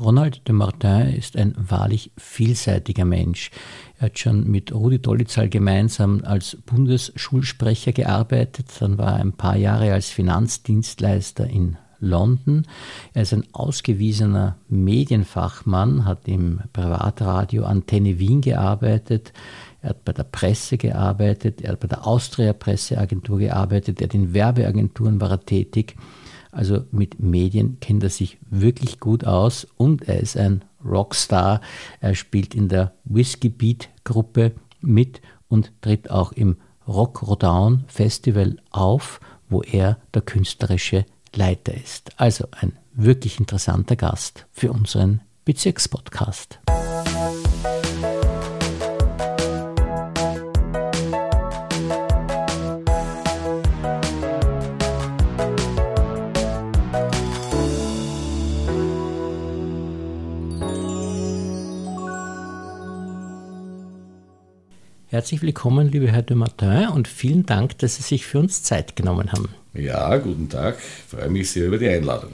Ronald de Martin ist ein wahrlich vielseitiger Mensch. Er hat schon mit Rudi Dollitzal gemeinsam als Bundesschulsprecher gearbeitet, dann war er ein paar Jahre als Finanzdienstleister in London. Er ist ein ausgewiesener Medienfachmann, hat im Privatradio Antenne Wien gearbeitet, er hat bei der Presse gearbeitet, er hat bei der Austria Presseagentur gearbeitet, er hat in Werbeagenturen war er tätig. Also mit Medien kennt er sich wirklich gut aus und er ist ein Rockstar. Er spielt in der Whiskey Beat Gruppe mit und tritt auch im Rock Rodown Festival auf, wo er der künstlerische Leiter ist. Also ein wirklich interessanter Gast für unseren Bezirkspodcast. Herzlich willkommen, lieber Herr de Martin, und vielen Dank, dass Sie sich für uns Zeit genommen haben. Ja, guten Tag. Ich freue mich sehr über die Einladung.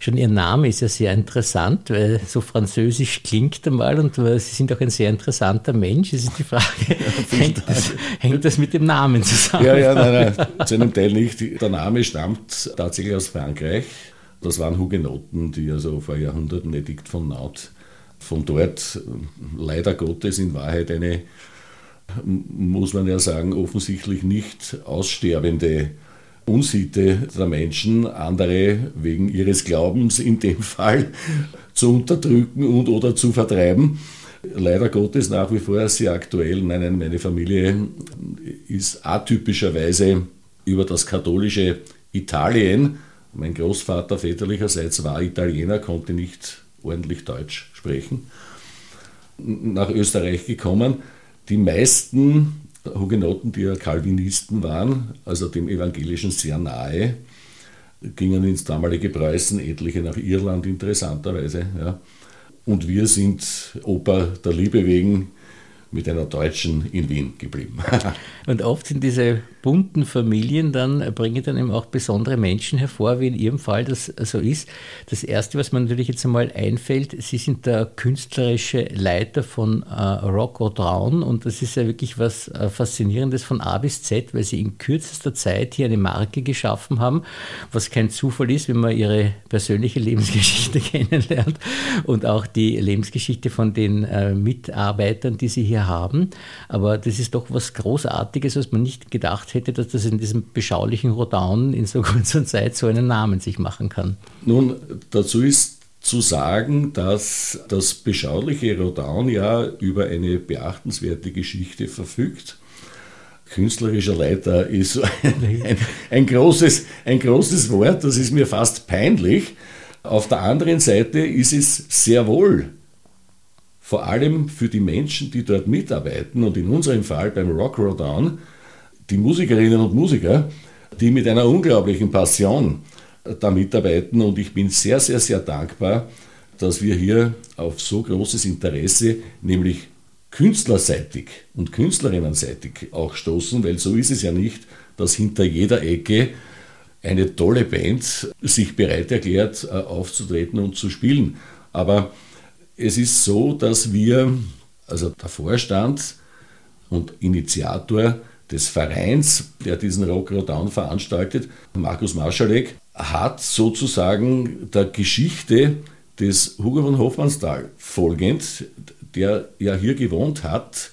Schon Ihr Name ist ja sehr interessant, weil so französisch klingt einmal und Sie sind auch ein sehr interessanter Mensch. Es ist die Frage, hängt, das, hängt, das, mit dem Namen zusammen? Ja, ja, nein, nein, zu einem Teil nicht. Der Name stammt tatsächlich aus Frankreich. Das waren Hugenotten, die also vor Jahrhunderten Edikt von Nantes von dort leider Gottes in Wahrheit eine muss man ja sagen, offensichtlich nicht aussterbende Unsitte der Menschen, andere wegen ihres Glaubens in dem Fall zu unterdrücken und oder zu vertreiben. Leider Gottes nach wie vor sehr aktuell. Nein, meine Familie ist atypischerweise über das katholische Italien, mein Großvater väterlicherseits war Italiener, konnte nicht ordentlich Deutsch sprechen, nach Österreich gekommen. Die meisten Hugenotten, die ja Calvinisten waren, also dem Evangelischen sehr nahe, gingen ins damalige Preußen, etliche nach Irland interessanterweise. Ja. Und wir sind Oper der Liebe wegen mit einer Deutschen in Wien geblieben. und oft sind diese bunten Familien dann, bringen dann eben auch besondere Menschen hervor, wie in Ihrem Fall das so ist. Das Erste, was mir natürlich jetzt einmal einfällt, Sie sind der künstlerische Leiter von äh, Rock or Drown und das ist ja wirklich was äh, Faszinierendes von A bis Z, weil Sie in kürzester Zeit hier eine Marke geschaffen haben, was kein Zufall ist, wenn man Ihre persönliche Lebensgeschichte kennenlernt und auch die Lebensgeschichte von den äh, Mitarbeitern, die Sie hier wir haben. Aber das ist doch was Großartiges, was man nicht gedacht hätte, dass das in diesem beschaulichen Rodown in so kurzer Zeit so einen Namen sich machen kann. Nun, dazu ist zu sagen, dass das beschauliche Rodown ja über eine beachtenswerte Geschichte verfügt. Künstlerischer Leiter ist ein, ein, ein, großes, ein großes Wort, das ist mir fast peinlich. Auf der anderen Seite ist es sehr wohl vor allem für die Menschen, die dort mitarbeiten und in unserem Fall beim Rock Rodown, die Musikerinnen und Musiker, die mit einer unglaublichen Passion da mitarbeiten und ich bin sehr, sehr, sehr dankbar, dass wir hier auf so großes Interesse, nämlich künstlerseitig und künstlerinnenseitig auch stoßen, weil so ist es ja nicht, dass hinter jeder Ecke eine tolle Band sich bereit erklärt, äh, aufzutreten und zu spielen. Aber es ist so, dass wir, also der Vorstand und Initiator des Vereins, der diesen Rock Rodown veranstaltet, Markus Marschalek, hat sozusagen der Geschichte des Hugo von Hofmannsthal folgend, der ja hier gewohnt hat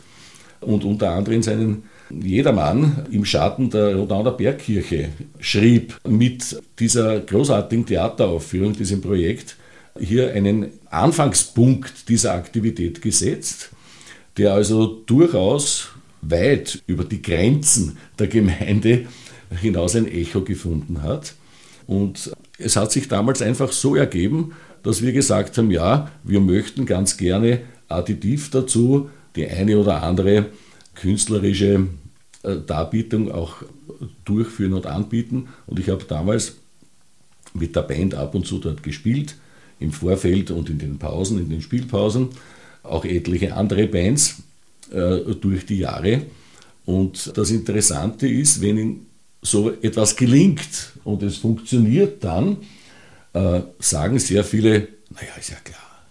und unter anderem seinen Jedermann im Schatten der Rodauner Bergkirche schrieb mit dieser großartigen Theateraufführung, diesem Projekt, hier einen Anfangspunkt dieser Aktivität gesetzt, der also durchaus weit über die Grenzen der Gemeinde hinaus ein Echo gefunden hat. Und es hat sich damals einfach so ergeben, dass wir gesagt haben, ja, wir möchten ganz gerne additiv dazu die eine oder andere künstlerische äh, Darbietung auch durchführen und anbieten. Und ich habe damals mit der Band ab und zu dort gespielt im Vorfeld und in den Pausen, in den Spielpausen, auch etliche andere Bands äh, durch die Jahre. Und das Interessante ist, wenn Ihnen so etwas gelingt und es funktioniert dann, äh, sagen sehr viele, naja, ist ja klar,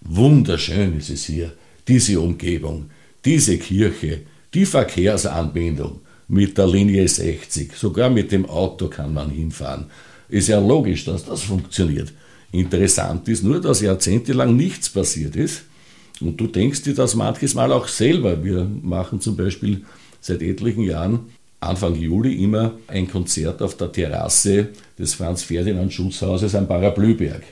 wunderschön ist es hier, diese Umgebung, diese Kirche, die Verkehrsanbindung mit der Linie 60, sogar mit dem Auto kann man hinfahren. Ist ja logisch, dass das funktioniert. Interessant ist nur, dass jahrzehntelang nichts passiert ist. Und du denkst dir das manches Mal auch selber. Wir machen zum Beispiel seit etlichen Jahren Anfang Juli immer ein Konzert auf der Terrasse des Franz-Ferdinand-Schutzhauses am Parablüberg.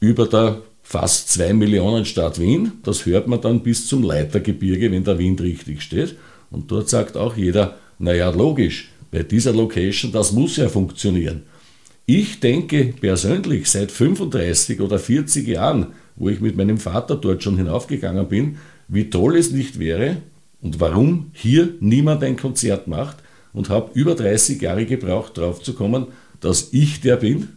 Über der fast zwei Millionen Stadt Wien. Das hört man dann bis zum Leitergebirge, wenn der Wind richtig steht. Und dort sagt auch jeder, naja, logisch, bei dieser Location, das muss ja funktionieren. Ich denke persönlich seit 35 oder 40 Jahren, wo ich mit meinem Vater dort schon hinaufgegangen bin, wie toll es nicht wäre und warum hier niemand ein Konzert macht und habe über 30 Jahre gebraucht, darauf zu kommen, dass ich der bin,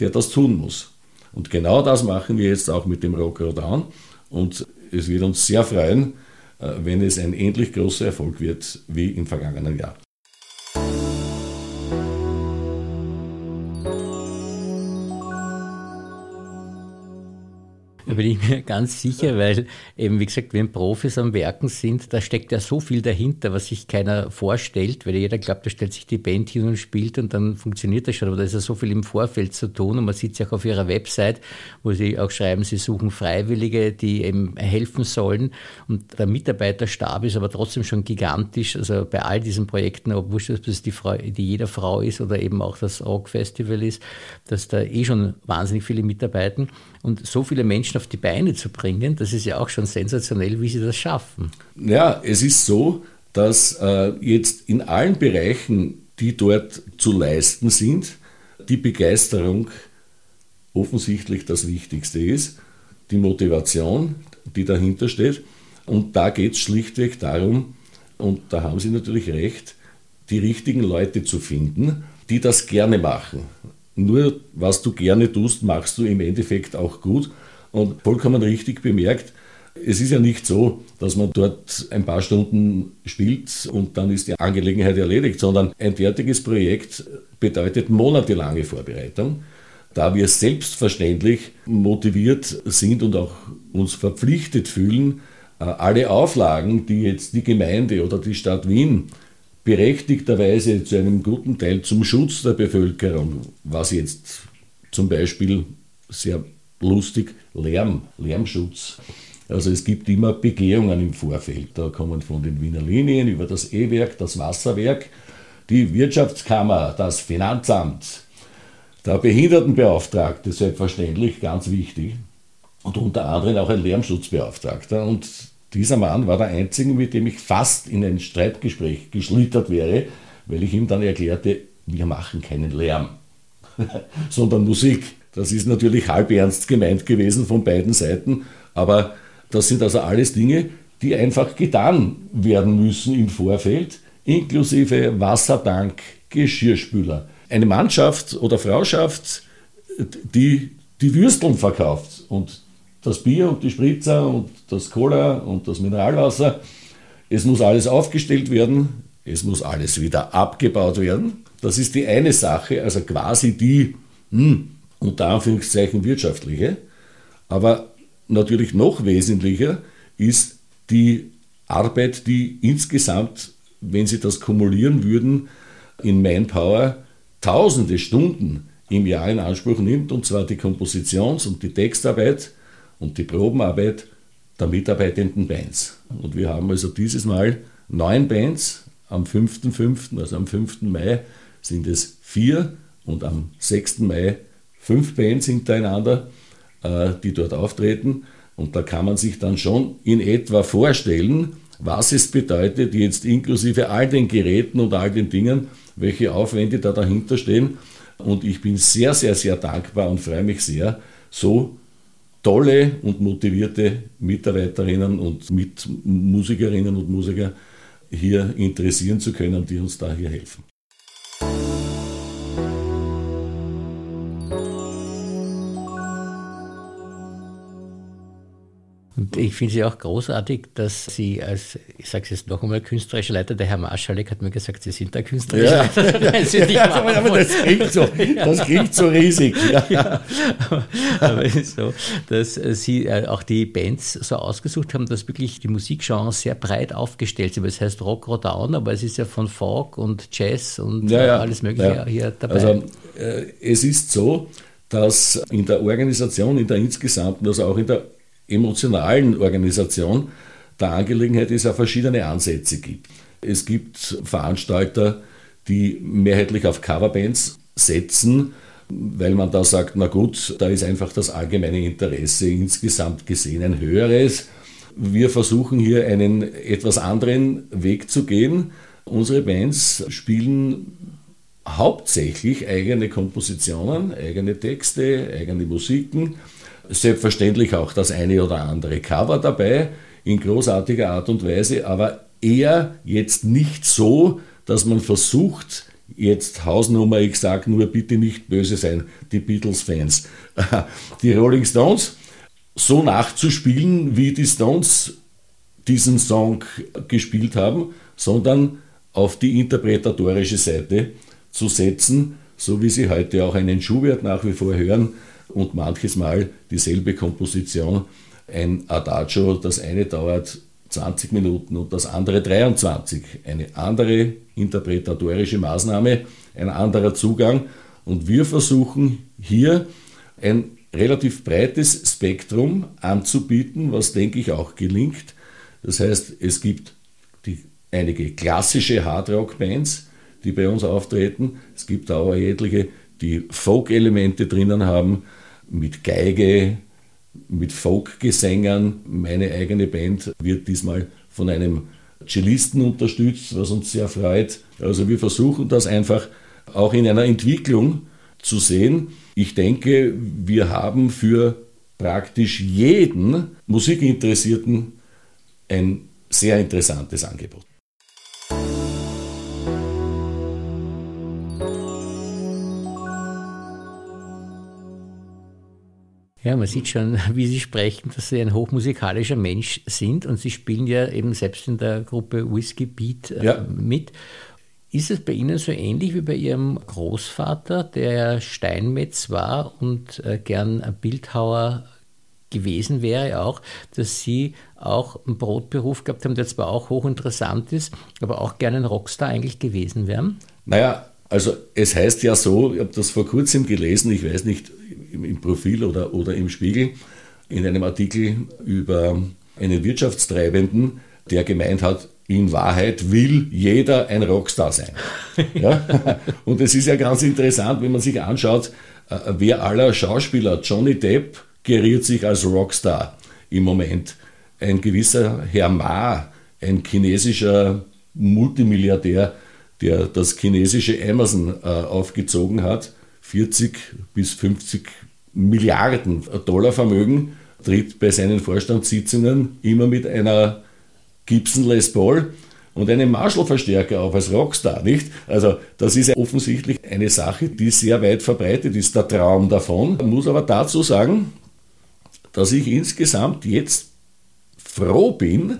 der das tun muss. Und genau das machen wir jetzt auch mit dem Rock Rodan und es wird uns sehr freuen, äh, wenn es ein ähnlich großer Erfolg wird wie im vergangenen Jahr. Da bin ich mir ganz sicher, weil eben, wie gesagt, wenn Profis am Werken sind, da steckt ja so viel dahinter, was sich keiner vorstellt, weil jeder glaubt, da stellt sich die Band hin und spielt und dann funktioniert das schon. Aber da ist ja so viel im Vorfeld zu tun und man sieht es ja auch auf ihrer Website, wo sie auch schreiben, sie suchen Freiwillige, die eben helfen sollen. Und der Mitarbeiterstab ist aber trotzdem schon gigantisch. Also bei all diesen Projekten, ob das die, Frau, die jeder Frau ist oder eben auch das Rock Festival ist, dass da eh schon wahnsinnig viele mitarbeiten. Und so viele Menschen auf die Beine zu bringen, das ist ja auch schon sensationell, wie sie das schaffen. Ja, es ist so, dass äh, jetzt in allen Bereichen, die dort zu leisten sind, die Begeisterung offensichtlich das Wichtigste ist, die Motivation, die dahinter steht. Und da geht es schlichtweg darum, und da haben Sie natürlich recht, die richtigen Leute zu finden, die das gerne machen. Nur was du gerne tust, machst du im Endeffekt auch gut. Und vollkommen richtig bemerkt, es ist ja nicht so, dass man dort ein paar Stunden spielt und dann ist die Angelegenheit erledigt, sondern ein fertiges Projekt bedeutet monatelange Vorbereitung. Da wir selbstverständlich motiviert sind und auch uns verpflichtet fühlen, äh, alle Auflagen, die jetzt die Gemeinde oder die Stadt Wien berechtigterweise zu einem guten Teil zum Schutz der Bevölkerung, was jetzt zum Beispiel sehr lustig Lärm, Lärmschutz. Also es gibt immer Begehungen im Vorfeld. Da kommen von den Wiener Linien über das E-Werk, das Wasserwerk, die Wirtschaftskammer, das Finanzamt, der Behindertenbeauftragte, selbstverständlich ganz wichtig, und unter anderem auch ein Lärmschutzbeauftragter. Und dieser Mann war der einzige, mit dem ich fast in ein Streitgespräch geschlittert wäre, weil ich ihm dann erklärte, wir machen keinen Lärm, sondern Musik. Das ist natürlich halb ernst gemeint gewesen von beiden Seiten, aber das sind also alles Dinge, die einfach getan werden müssen im Vorfeld, inklusive Wassertank, Geschirrspüler. Eine Mannschaft oder Frauschaft, die die Würsteln verkauft und das Bier und die Spritzer und das Cola und das Mineralwasser. Es muss alles aufgestellt werden, es muss alles wieder abgebaut werden. Das ist die eine Sache, also quasi die, hm, unter Anführungszeichen, wirtschaftliche. Aber natürlich noch wesentlicher ist die Arbeit, die insgesamt, wenn Sie das kumulieren würden, in Manpower tausende Stunden im Jahr in Anspruch nimmt, und zwar die Kompositions- und die Textarbeit und die Probenarbeit der mitarbeitenden Bands. Und wir haben also dieses Mal neun Bands. Am 5.5., also am 5. Mai, sind es vier und am 6. Mai fünf Bands hintereinander, äh, die dort auftreten. Und da kann man sich dann schon in etwa vorstellen, was es bedeutet, jetzt inklusive all den Geräten und all den Dingen, welche Aufwände da dahinter stehen. Und ich bin sehr, sehr, sehr dankbar und freue mich sehr, so tolle und motivierte Mitarbeiterinnen und Mitmusikerinnen und Musiker hier interessieren zu können, die uns da hier helfen. Und ich finde sie auch großartig, dass Sie als, ich sage es jetzt noch einmal, künstlerischer Leiter, der Herr Marschalek hat mir gesagt, Sie sind der künstlerische ja, Leiter. Ja, Sie ja, aber, das, klingt so, das klingt so riesig. Ja. aber es ist so, dass Sie äh, auch die Bands so ausgesucht haben, dass wirklich die Musikgenres sehr breit aufgestellt sind. Das heißt Rock, Rodown, aber es ist ja von Folk und Jazz und alles Mögliche hier dabei. Also äh, es ist so, dass in der Organisation, in der insgesamten, also auch in der emotionalen Organisation der Angelegenheit es ja verschiedene Ansätze gibt. Es gibt Veranstalter, die mehrheitlich auf Coverbands setzen, weil man da sagt, na gut, da ist einfach das allgemeine Interesse insgesamt gesehen ein höheres. Wir versuchen hier einen etwas anderen Weg zu gehen. Unsere Bands spielen hauptsächlich eigene Kompositionen, eigene Texte, eigene Musiken Selbstverständlich auch das eine oder andere Cover dabei, in großartiger Art und Weise, aber eher jetzt nicht so, dass man versucht, jetzt Hausnummer, ich sage nur bitte nicht böse sein, die Beatles-Fans, die Rolling Stones so nachzuspielen, wie die Stones diesen Song gespielt haben, sondern auf die interpretatorische Seite zu setzen, so wie Sie heute auch einen Schubert nach wie vor hören, und manches Mal dieselbe Komposition. Ein Adagio, das eine dauert 20 Minuten und das andere 23. Eine andere interpretatorische Maßnahme, ein anderer Zugang. Und wir versuchen hier ein relativ breites Spektrum anzubieten, was denke ich auch gelingt. Das heißt, es gibt die, einige klassische Hardrock-Bands, die bei uns auftreten. Es gibt auch etliche, die Folk-Elemente drinnen haben mit Geige, mit Folkgesängern. Meine eigene Band wird diesmal von einem Cellisten unterstützt, was uns sehr freut. Also wir versuchen das einfach auch in einer Entwicklung zu sehen. Ich denke, wir haben für praktisch jeden Musikinteressierten ein sehr interessantes Angebot. Ja, man sieht schon, wie Sie sprechen, dass Sie ein hochmusikalischer Mensch sind und Sie spielen ja eben selbst in der Gruppe Whiskey Beat äh, ja. mit. Ist es bei Ihnen so ähnlich wie bei Ihrem Großvater, der Steinmetz war und äh, gern ein Bildhauer gewesen wäre auch, dass Sie auch einen Brotberuf gehabt haben, der zwar auch hochinteressant ist, aber auch gerne ein Rockstar eigentlich gewesen wären? Naja, also es heißt ja so, ich habe das vor kurzem gelesen, ich weiß nicht, im Profil oder, oder im Spiegel, in einem Artikel über einen Wirtschaftstreibenden, der gemeint hat, in Wahrheit will jeder ein Rockstar sein. Ja? Und es ist ja ganz interessant, wenn man sich anschaut, äh, wer aller Schauspieler, Johnny Depp geriert sich als Rockstar im Moment. Ein gewisser Herr Ma, ein chinesischer Multimilliardär, der das chinesische Amazon äh, aufgezogen hat, 40 bis 50 Milliarden Dollar Vermögen, tritt bei seinen Vorstandssitzungen immer mit einer Gibson Les Paul und einem Marshall-Verstärker auf als Rockstar, nicht? Also das ist ja offensichtlich eine Sache, die sehr weit verbreitet ist, der Traum davon. Man muss aber dazu sagen, dass ich insgesamt jetzt froh bin,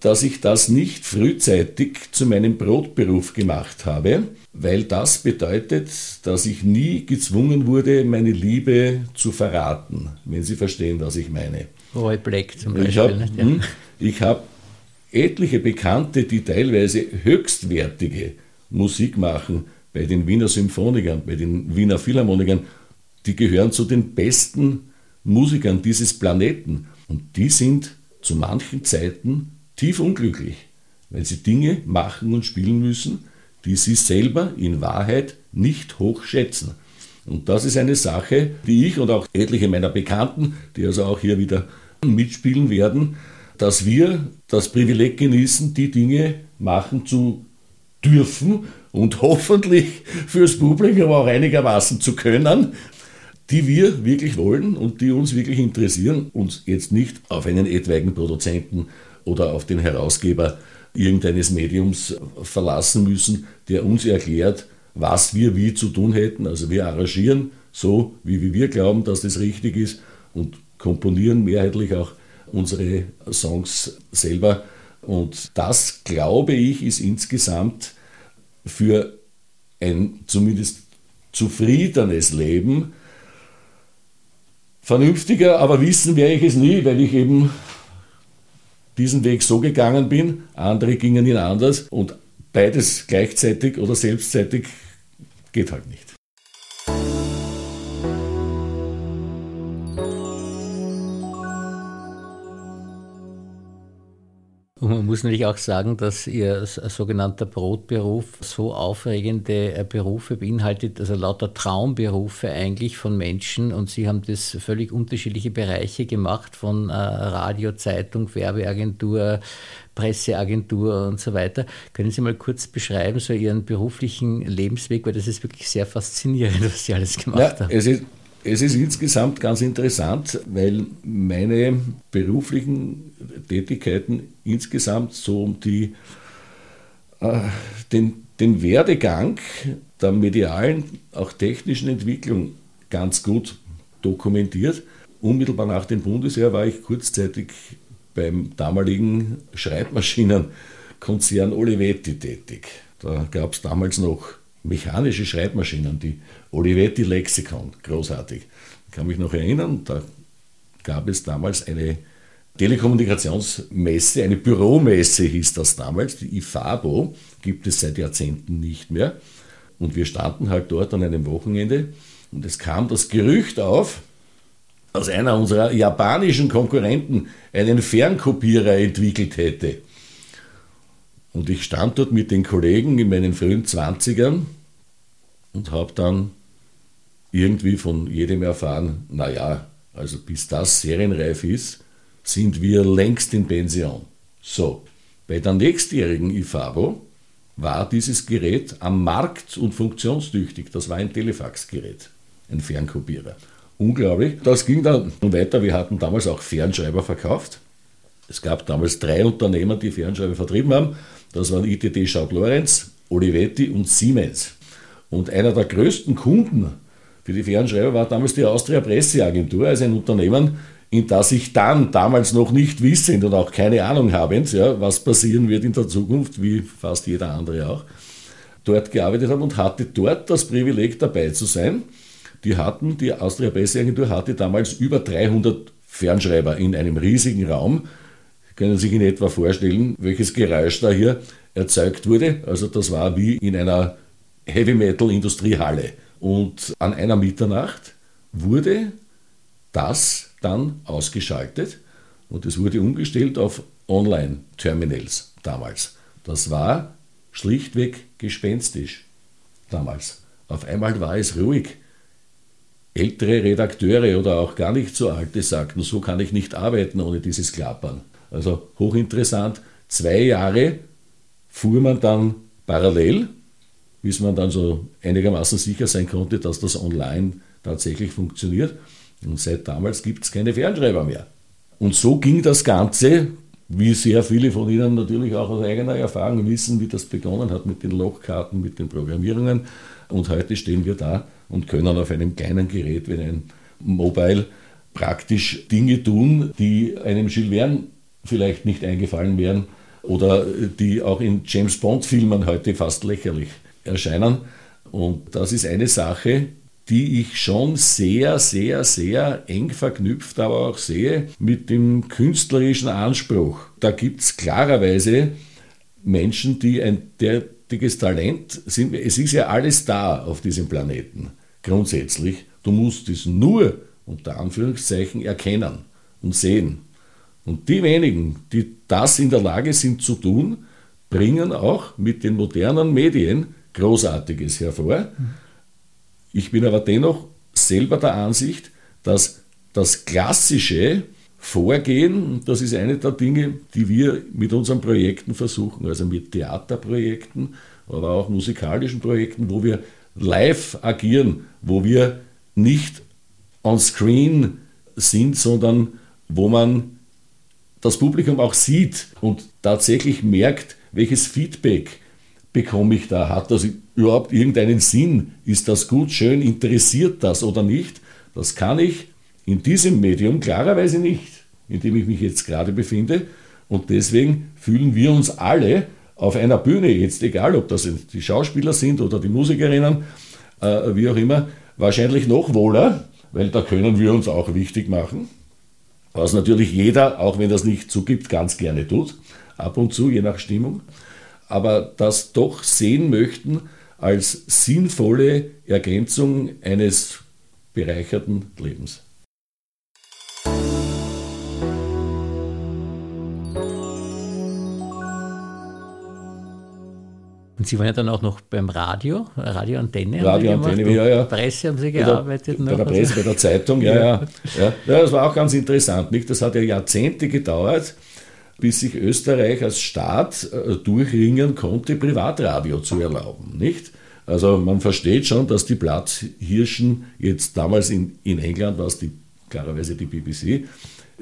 dass ich das nicht frühzeitig zu meinem Brotberuf gemacht habe, weil das bedeutet, dass ich nie gezwungen wurde, meine Liebe zu verraten, wenn Sie verstehen, was ich meine. Roy Black zum Beispiel. Ich habe hm, hab etliche Bekannte, die teilweise höchstwertige Musik machen, bei den Wiener Symphonikern, bei den Wiener Philharmonikern, die gehören zu den besten Musikern dieses Planeten. Und die sind zu manchen Zeiten tief unglücklich, weil sie Dinge machen und spielen müssen, die sie selber in Wahrheit nicht hoch schätzen. Und das ist eine Sache, die ich und auch etliche meiner Bekannten, die also auch hier wieder mitspielen werden, dass wir das Privileg genießen, die Dinge machen zu dürfen und hoffentlich fürs Publikum auch einigermaßen zu können, die wir wirklich wollen und die uns wirklich interessieren, uns jetzt nicht auf einen etwaigen Produzenten oder auf den Herausgeber irgendeines Mediums verlassen müssen, der uns erklärt, was wir wie zu tun hätten. Also wir arrangieren so, wie wir glauben, dass das richtig ist und komponieren mehrheitlich auch unsere Songs selber. Und das, glaube ich, ist insgesamt für ein zumindest zufriedenes Leben vernünftiger, aber wissen werde ich es nie, weil ich eben diesen Weg so gegangen bin, andere gingen ihn anders und beides gleichzeitig oder selbstzeitig geht halt nicht. Und man muss natürlich auch sagen, dass Ihr sogenannter Brotberuf so aufregende äh, Berufe beinhaltet, also lauter Traumberufe eigentlich von Menschen. Und Sie haben das völlig unterschiedliche Bereiche gemacht, von äh, Radio, Zeitung, Werbeagentur, Presseagentur und so weiter. Können Sie mal kurz beschreiben, so Ihren beruflichen Lebensweg, weil das ist wirklich sehr faszinierend, was Sie alles gemacht ja, haben. Es ist es ist insgesamt ganz interessant, weil meine beruflichen Tätigkeiten insgesamt so die, äh, den, den Werdegang der medialen, auch technischen Entwicklung ganz gut dokumentiert. Unmittelbar nach dem Bundesheer war ich kurzzeitig beim damaligen Schreibmaschinenkonzern Olivetti tätig. Da gab es damals noch mechanische Schreibmaschinen, die Olivetti Lexikon, großartig. Ich kann mich noch erinnern, da gab es damals eine Telekommunikationsmesse, eine Büromesse hieß das damals, die IFABO, gibt es seit Jahrzehnten nicht mehr. Und wir standen halt dort an einem Wochenende und es kam das Gerücht auf, dass einer unserer japanischen Konkurrenten einen Fernkopierer entwickelt hätte. Und ich stand dort mit den Kollegen in meinen frühen Zwanzigern und habe dann irgendwie von jedem erfahren, naja, also bis das serienreif ist, sind wir längst in Pension. So, bei der nächstjährigen IFABO war dieses Gerät am Markt und funktionstüchtig. Das war ein Telefaxgerät, ein Fernkopierer. Unglaublich. Das ging dann weiter. Wir hatten damals auch Fernschreiber verkauft. Es gab damals drei Unternehmen, die Fernschreiber vertrieben haben. Das waren ITT Schaub Lorenz, Olivetti und Siemens. Und einer der größten Kunden für die Fernschreiber war damals die Austria Presseagentur, also ein Unternehmen, in das ich dann damals noch nicht wissend und auch keine Ahnung habend, ja, was passieren wird in der Zukunft, wie fast jeder andere auch, dort gearbeitet habe und hatte dort das Privileg dabei zu sein. Die hatten, die Austria Presseagentur hatte damals über 300 Fernschreiber in einem riesigen Raum. Sie können sich in etwa vorstellen, welches Geräusch da hier erzeugt wurde. Also das war wie in einer Heavy Metal Industriehalle. Und an einer Mitternacht wurde das dann ausgeschaltet und es wurde umgestellt auf Online-Terminals damals. Das war schlichtweg gespenstisch damals. Auf einmal war es ruhig. Ältere Redakteure oder auch gar nicht so alte sagten, so kann ich nicht arbeiten ohne dieses Klappern. Also hochinteressant. Zwei Jahre fuhr man dann parallel bis man dann so einigermaßen sicher sein konnte, dass das online tatsächlich funktioniert. Und seit damals gibt es keine Fernschreiber mehr. Und so ging das Ganze, wie sehr viele von Ihnen natürlich auch aus eigener Erfahrung wissen, wie das begonnen hat mit den Logkarten, mit den Programmierungen. Und heute stehen wir da und können auf einem kleinen Gerät wie ein Mobile praktisch Dinge tun, die einem Jules Verne vielleicht nicht eingefallen wären oder die auch in James Bond-Filmen heute fast lächerlich erscheinen. Und das ist eine Sache, die ich schon sehr, sehr, sehr eng verknüpft, aber auch sehe mit dem künstlerischen Anspruch. Da gibt es klarerweise Menschen, die ein derartiges Talent sind. Es ist ja alles da auf diesem Planeten, grundsätzlich. Du musst es nur unter Anführungszeichen erkennen und sehen. Und die wenigen, die das in der Lage sind zu tun, bringen auch mit den modernen Medien Großartiges hervor. Ich bin aber dennoch selber der Ansicht, dass das klassische Vorgehen, das ist eine der Dinge, die wir mit unseren Projekten versuchen, also mit Theaterprojekten, aber auch musikalischen Projekten, wo wir live agieren, wo wir nicht on screen sind, sondern wo man das Publikum auch sieht und tatsächlich merkt, welches Feedback bekomme ich da? Hat das überhaupt irgendeinen Sinn? Ist das gut, schön, interessiert das oder nicht? Das kann ich in diesem Medium klarerweise nicht. in dem ich mich jetzt gerade befinde. Und deswegen fühlen wir uns alle auf einer Bühne, jetzt egal ob das die Schauspieler sind oder die Musikerinnen, äh, wie auch immer, wahrscheinlich noch wohler, weil da können wir uns auch wichtig machen. Was natürlich jeder, auch wenn das nicht zugibt, ganz gerne tut, ab und zu, je nach Stimmung, aber das doch sehen möchten als sinnvolle Ergänzung eines bereicherten Lebens. Und Sie waren ja dann auch noch beim Radio, Radioantenne. Radioantenne, ja, ja. Presse haben Sie gearbeitet. Bei der, bei der Presse, bei der Zeitung, ja, ja, ja, ja. das war auch ganz interessant. Nicht? Das hat ja Jahrzehnte gedauert, bis sich Österreich als Staat äh, durchringen konnte, Privatradio zu erlauben. Nicht? Also man versteht schon, dass die Platzhirschen jetzt damals in, in England war es die, klarerweise die BBC,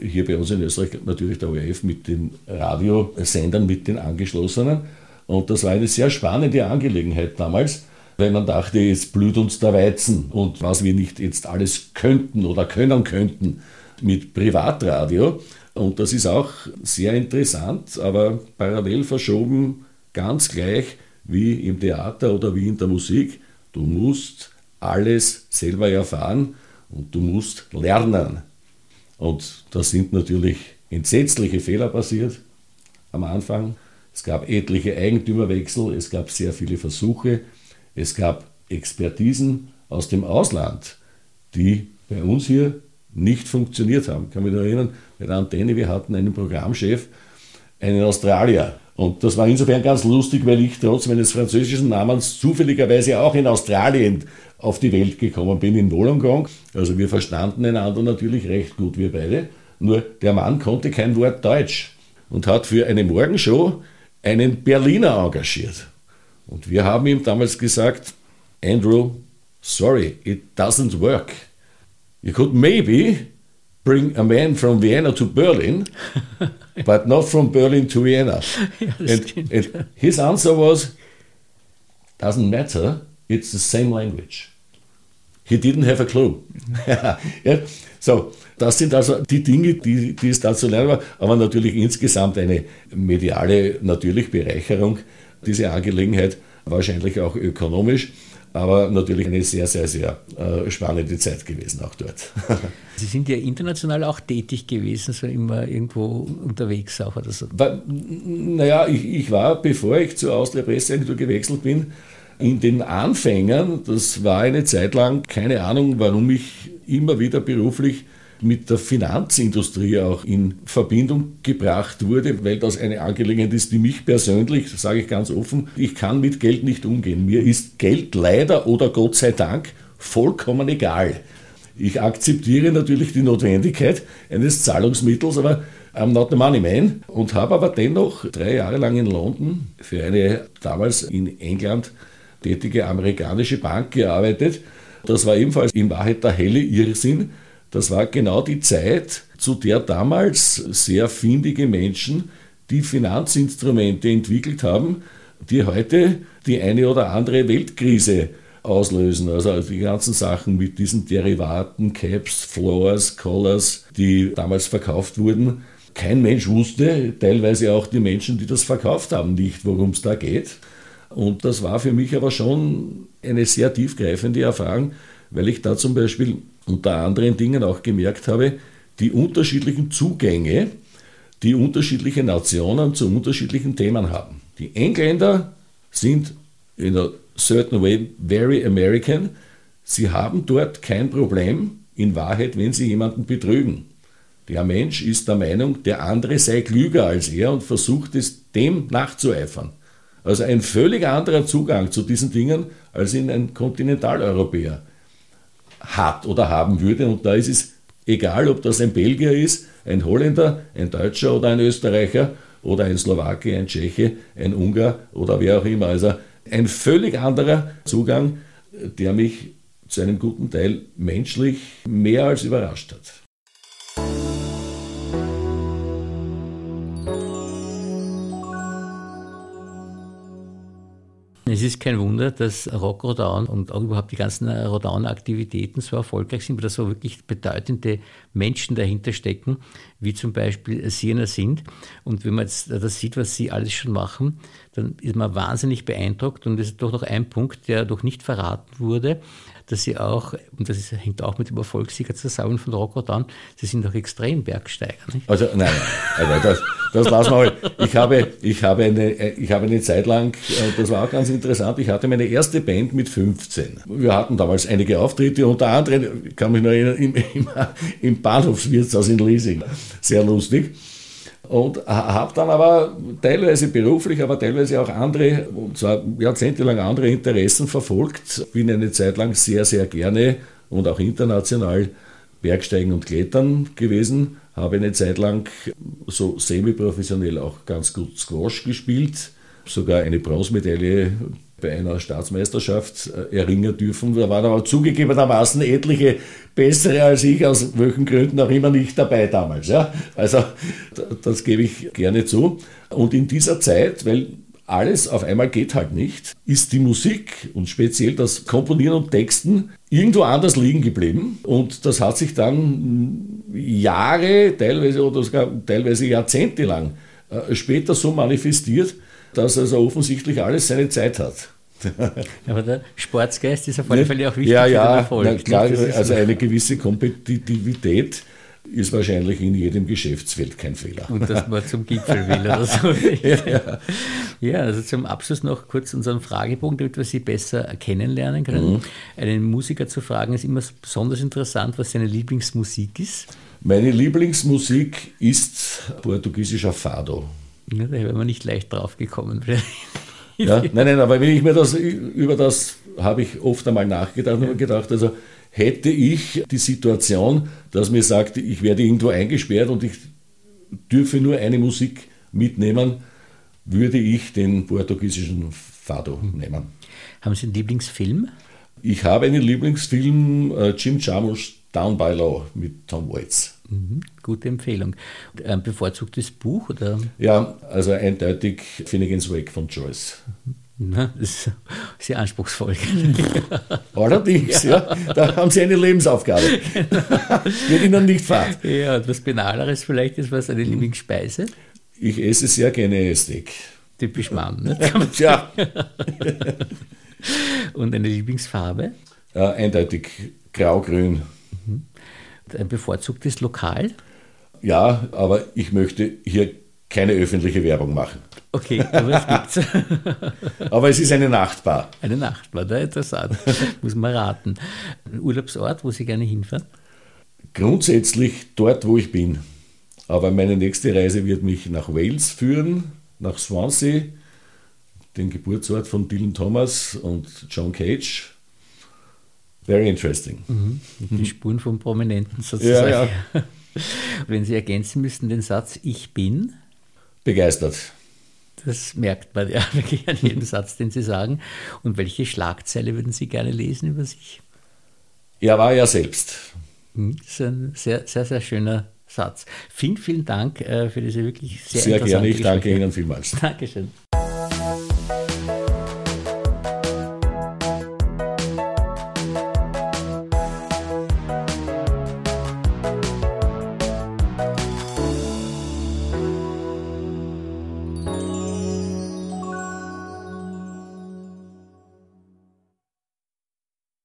hier bei uns in Österreich natürlich der ORF mit den Radiosendern, mit den angeschlossenen. Und das war eine sehr spannende Angelegenheit damals, weil man dachte, jetzt blüht uns der Weizen und was wir nicht jetzt alles könnten oder können könnten mit Privatradio. Und das ist auch sehr interessant, aber parallel verschoben, ganz gleich wie im Theater oder wie in der Musik. Du musst alles selber erfahren und du musst lernen. Und da sind natürlich entsetzliche Fehler passiert am Anfang. Es gab etliche Eigentümerwechsel, es gab sehr viele Versuche, es gab Expertisen aus dem Ausland, die bei uns hier nicht funktioniert haben. Ich kann mich noch erinnern, bei der Antenne, wir hatten einen Programmchef, einen Australier. Und das war insofern ganz lustig, weil ich trotz meines französischen Namens zufälligerweise auch in Australien auf die Welt gekommen bin, in Wollongong. Also wir verstanden einander natürlich recht gut, wir beide. Nur der Mann konnte kein Wort Deutsch und hat für eine Morgenshow einen Berliner engagiert. Und wir haben ihm damals gesagt, Andrew, sorry, it doesn't work. You could maybe bring a man from Vienna to Berlin, but not from Berlin to Vienna. Ja, and, and his answer was, doesn't matter, it's the same language. He didn't have a clue. so, das sind also die Dinge, die, die es da zu lernen war, aber natürlich insgesamt eine mediale, natürlich Bereicherung, diese Angelegenheit, wahrscheinlich auch ökonomisch, aber natürlich eine sehr, sehr, sehr äh, spannende Zeit gewesen auch dort. Sie sind ja international auch tätig gewesen, so immer irgendwo unterwegs auch oder so. naja, ich, ich war, bevor ich zur Austria Presseagentur gewechselt bin, in den Anfängen, das war eine Zeit lang, keine Ahnung, warum ich immer wieder beruflich mit der Finanzindustrie auch in Verbindung gebracht wurde, weil das eine Angelegenheit ist, die mich persönlich, sage ich ganz offen, ich kann mit Geld nicht umgehen. Mir ist Geld leider oder Gott sei Dank vollkommen egal. Ich akzeptiere natürlich die Notwendigkeit eines Zahlungsmittels, aber I'm not the money man und habe aber dennoch drei Jahre lang in London für eine damals in England tätige amerikanische Bank gearbeitet. Das war ebenfalls in Wahrheit der helle Irrsinn, das war genau die Zeit, zu der damals sehr findige Menschen die Finanzinstrumente entwickelt haben, die heute die eine oder andere Weltkrise auslösen. Also die ganzen Sachen mit diesen Derivaten, Caps, Floors, Collars, die damals verkauft wurden. Kein Mensch wusste, teilweise auch die Menschen, die das verkauft haben, nicht, worum es da geht. Und das war für mich aber schon eine sehr tiefgreifende Erfahrung, weil ich da zum Beispiel unter anderen Dingen auch gemerkt habe, die unterschiedlichen Zugänge, die unterschiedliche Nationen zu unterschiedlichen Themen haben. Die Engländer sind in a certain way very American. Sie haben dort kein Problem, in Wahrheit, wenn sie jemanden betrügen. Der Mensch ist der Meinung, der andere sei klüger als er und versucht es dem nachzueifern. Also ein völlig anderer Zugang zu diesen Dingen als in ein Kontinentaleuropäer hat oder haben würde. Und da ist es egal, ob das ein Belgier ist, ein Holländer, ein Deutscher oder ein Österreicher oder ein Slowake, ein Tscheche, ein Ungar oder wer auch immer. Also ein völlig anderer Zugang, der mich zu einem guten Teil menschlich mehr als überrascht hat. Ist kein Wunder, dass Rock Rodown und auch überhaupt die ganzen Rodown-Aktivitäten so erfolgreich sind, weil da so wirklich bedeutende Menschen dahinter stecken, wie zum Beispiel Siena sind. Und wenn man jetzt das sieht, was sie alles schon machen, dann ist man wahnsinnig beeindruckt. Und es ist doch noch ein Punkt, der doch nicht verraten wurde dass sie auch, und das hängt auch mit dem Erfolgssieger zusammen von Rockodan, sie sind doch extrem Bergsteiger. Nicht? Also nein, also das, das lassen wir halt. Ich habe, ich, habe eine, ich habe eine Zeit lang, das war auch ganz interessant, ich hatte meine erste Band mit 15. Wir hatten damals einige Auftritte, unter anderem, kann mich noch erinnern, im, im, im Bahnhofswirtshaus in Liesing. Sehr lustig. Und habe dann aber teilweise beruflich, aber teilweise auch andere, und zwar jahrzehntelang andere Interessen verfolgt. Bin eine Zeit lang sehr, sehr gerne und auch international Bergsteigen und Klettern gewesen. Habe eine Zeit lang so semi-professionell auch ganz gut Squash gespielt. Sogar eine Bronzemedaille bei einer Staatsmeisterschaft äh, erringen dürfen. Da waren aber zugegebenermaßen etliche bessere als ich, aus welchen Gründen auch immer nicht dabei damals. Ja? Also das gebe ich gerne zu. Und in dieser Zeit, weil alles auf einmal geht halt nicht, ist die Musik und speziell das Komponieren und Texten irgendwo anders liegen geblieben. Und das hat sich dann Jahre, teilweise oder sogar teilweise Jahrzehnte lang äh, später so manifestiert, dass also offensichtlich alles seine Zeit hat. Aber der Sportsgeist ist auf alle Fälle auch wichtig ja, ja, für den Erfolg. Na, klar, also eine gewisse Kompetitivität ist wahrscheinlich in jedem Geschäftsfeld kein Fehler. Und dass man zum Gipfel will oder so. ja. ja, also zum Abschluss noch kurz unseren Fragebogen, damit wir Sie besser kennenlernen können. Mhm. Einen Musiker zu fragen ist immer besonders interessant, was seine Lieblingsmusik ist. Meine Lieblingsmusik ist portugiesischer Fado. Ja, da wäre man nicht leicht drauf gekommen. ja, nein, nein, aber wenn ich mir das, über das habe ich oft einmal nachgedacht und gedacht, also hätte ich die Situation, dass mir sagt, ich werde irgendwo eingesperrt und ich dürfe nur eine Musik mitnehmen, würde ich den portugiesischen Fado nehmen. Haben Sie einen Lieblingsfilm? Ich habe einen Lieblingsfilm, äh, Jim Jarmusch Down by Law mit Tom Waits. Mhm, gute Empfehlung. Ein bevorzugtes Buch? Oder? Ja, also eindeutig Finnegan's Wake von Joyce. Mhm. Na, das ist sehr anspruchsvoll. Allerdings, ja. ja. Da haben Sie eine Lebensaufgabe. Wird Ihnen nicht fad. Ja, etwas Banaleres vielleicht ist was eine Lieblingsspeise? Ich esse sehr gerne Steak. Typisch Mann, ne? ja. Und eine Lieblingsfarbe? Ja, eindeutig grau-grün. Ein bevorzugtes Lokal? Ja, aber ich möchte hier keine öffentliche Werbung machen. Okay, aber es gibt's. aber es ist eine Nachtbar. Eine Nachtbar, da interessant. Muss man raten. Ein Urlaubsort, wo Sie gerne hinfahren? Grundsätzlich dort, wo ich bin. Aber meine nächste Reise wird mich nach Wales führen, nach Swansea, den Geburtsort von Dylan Thomas und John Cage. Very interesting. Mhm. Die Spuren von Prominenten sozusagen. Ja, ja. Wenn Sie ergänzen müssten den Satz Ich bin. Begeistert. Das merkt man ja wirklich an jedem Satz, den Sie sagen. Und welche Schlagzeile würden Sie gerne lesen über sich? Er war ja selbst. Mhm, das ist ein sehr, sehr, sehr schöner Satz. Vielen, vielen Dank äh, für diese wirklich sehr Sehr gerne, ich danke Ihnen vielmals. Dankeschön.